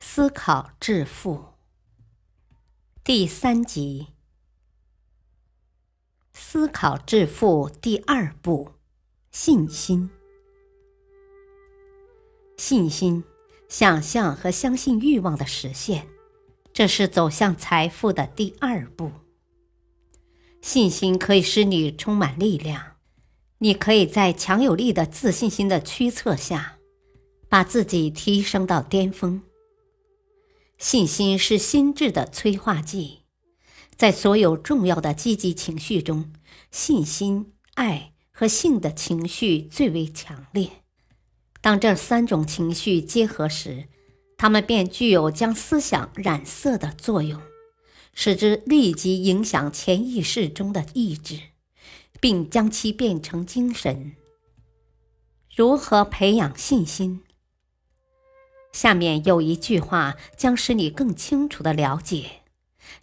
思考致富。第三集。思考致富第二步：信心。信心，想象和相信欲望的实现，这是走向财富的第二步。信心可以使你充满力量，你可以在强有力的自信心的驱策下，把自己提升到巅峰。信心是心智的催化剂，在所有重要的积极情绪中，信心、爱和性的情绪最为强烈。当这三种情绪结合时，它们便具有将思想染色的作用，使之立即影响潜意识中的意志，并将其变成精神。如何培养信心？下面有一句话将使你更清楚的了解，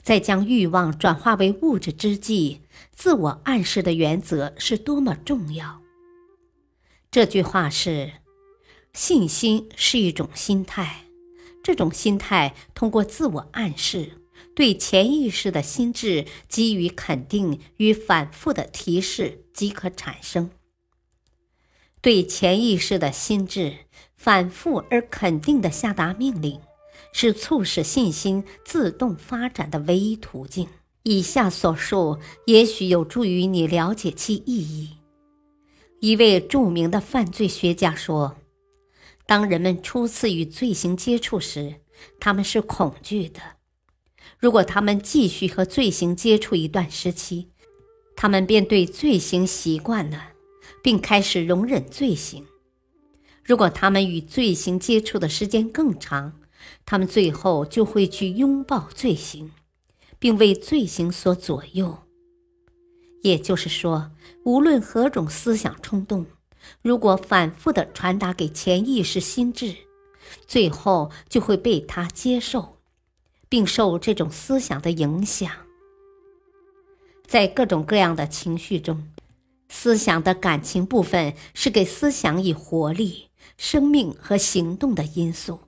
在将欲望转化为物质之际，自我暗示的原则是多么重要。这句话是：信心是一种心态，这种心态通过自我暗示，对潜意识的心智给予肯定与反复的提示即可产生。对潜意识的心智反复而肯定的下达命令，是促使信心自动发展的唯一途径。以下所述也许有助于你了解其意义。一位著名的犯罪学家说：“当人们初次与罪行接触时，他们是恐惧的；如果他们继续和罪行接触一段时期，他们便对罪行习惯了。”并开始容忍罪行。如果他们与罪行接触的时间更长，他们最后就会去拥抱罪行，并为罪行所左右。也就是说，无论何种思想冲动，如果反复的传达给潜意识心智，最后就会被他接受，并受这种思想的影响。在各种各样的情绪中。思想的感情部分是给思想以活力、生命和行动的因素。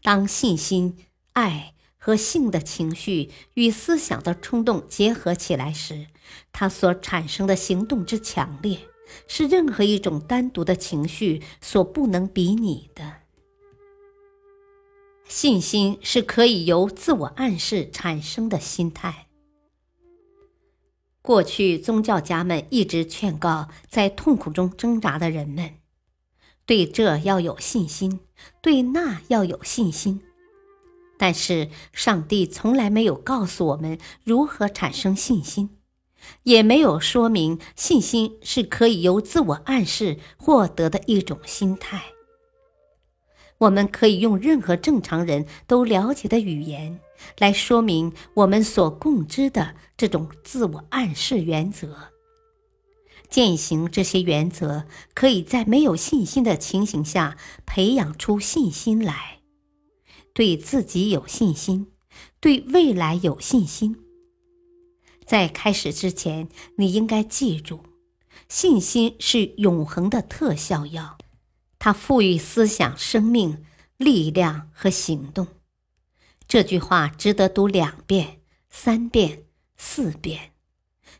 当信心、爱和性的情绪与思想的冲动结合起来时，它所产生的行动之强烈，是任何一种单独的情绪所不能比拟的。信心是可以由自我暗示产生的心态。过去宗教家们一直劝告在痛苦中挣扎的人们，对这要有信心，对那要有信心。但是上帝从来没有告诉我们如何产生信心，也没有说明信心是可以由自我暗示获得的一种心态。我们可以用任何正常人都了解的语言来说明我们所共知的这种自我暗示原则。践行这些原则，可以在没有信心的情形下培养出信心来，对自己有信心，对未来有信心。在开始之前，你应该记住，信心是永恒的特效药。它赋予思想生命、力量和行动。这句话值得读两遍、三遍、四遍，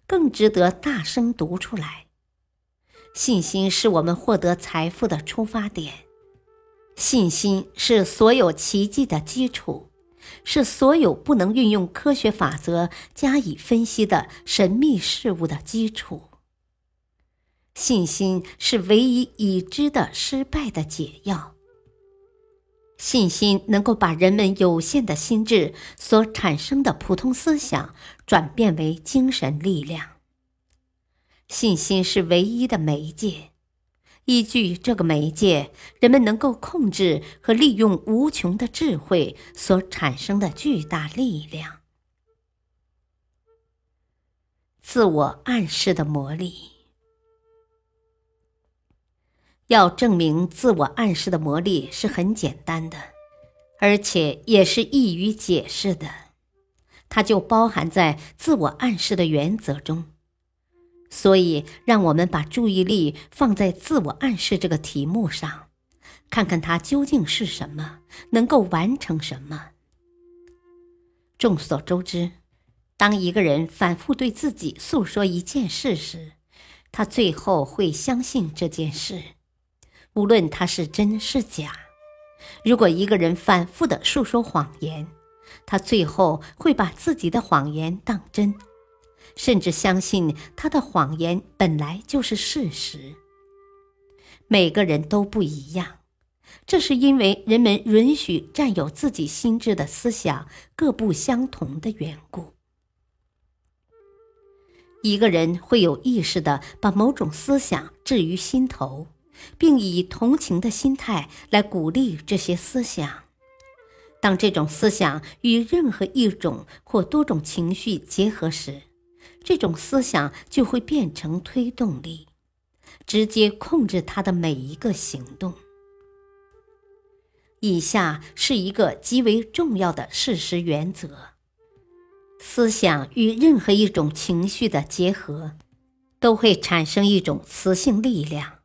更值得大声读出来。信心是我们获得财富的出发点，信心是所有奇迹的基础，是所有不能运用科学法则加以分析的神秘事物的基础。信心是唯一已知的失败的解药。信心能够把人们有限的心智所产生的普通思想转变为精神力量。信心是唯一的媒介，依据这个媒介，人们能够控制和利用无穷的智慧所产生的巨大力量。自我暗示的魔力，要证明自我暗示的魔力是很简单的，而且也是易于解释的，它就包含在自我暗示的原则中。所以，让我们把注意力放在自我暗示这个题目上，看看它究竟是什么，能够完成什么。众所周知，当一个人反复对自己诉说一件事时，他最后会相信这件事，无论他是真是假。如果一个人反复的述说谎言，他最后会把自己的谎言当真。甚至相信他的谎言本来就是事实。每个人都不一样，这是因为人们允许占有自己心智的思想各不相同的缘故。一个人会有意识的把某种思想置于心头，并以同情的心态来鼓励这些思想。当这种思想与任何一种或多种情绪结合时，这种思想就会变成推动力，直接控制他的每一个行动。以下是一个极为重要的事实原则：思想与任何一种情绪的结合，都会产生一种磁性力量。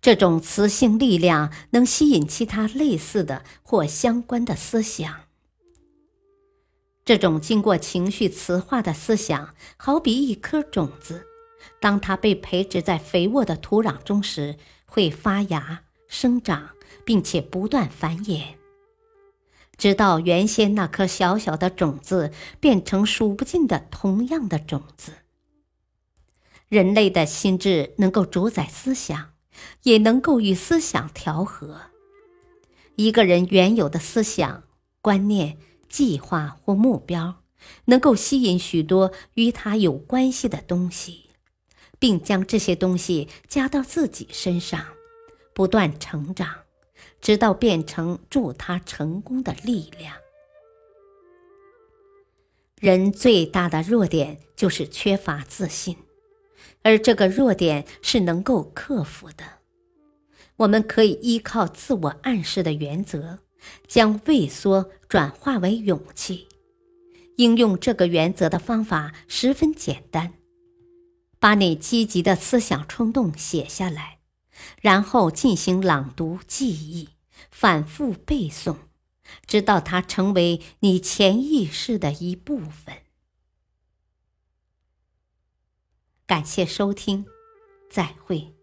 这种磁性力量能吸引其他类似的或相关的思想。这种经过情绪磁化的思想，好比一颗种子，当它被培植在肥沃的土壤中时，会发芽、生长，并且不断繁衍，直到原先那颗小小的种子变成数不尽的同样的种子。人类的心智能够主宰思想，也能够与思想调和。一个人原有的思想观念。计划或目标能够吸引许多与他有关系的东西，并将这些东西加到自己身上，不断成长，直到变成助他成功的力量。人最大的弱点就是缺乏自信，而这个弱点是能够克服的。我们可以依靠自我暗示的原则。将畏缩转化为勇气，应用这个原则的方法十分简单：把你积极的思想冲动写下来，然后进行朗读、记忆、反复背诵，直到它成为你潜意识的一部分。感谢收听，再会。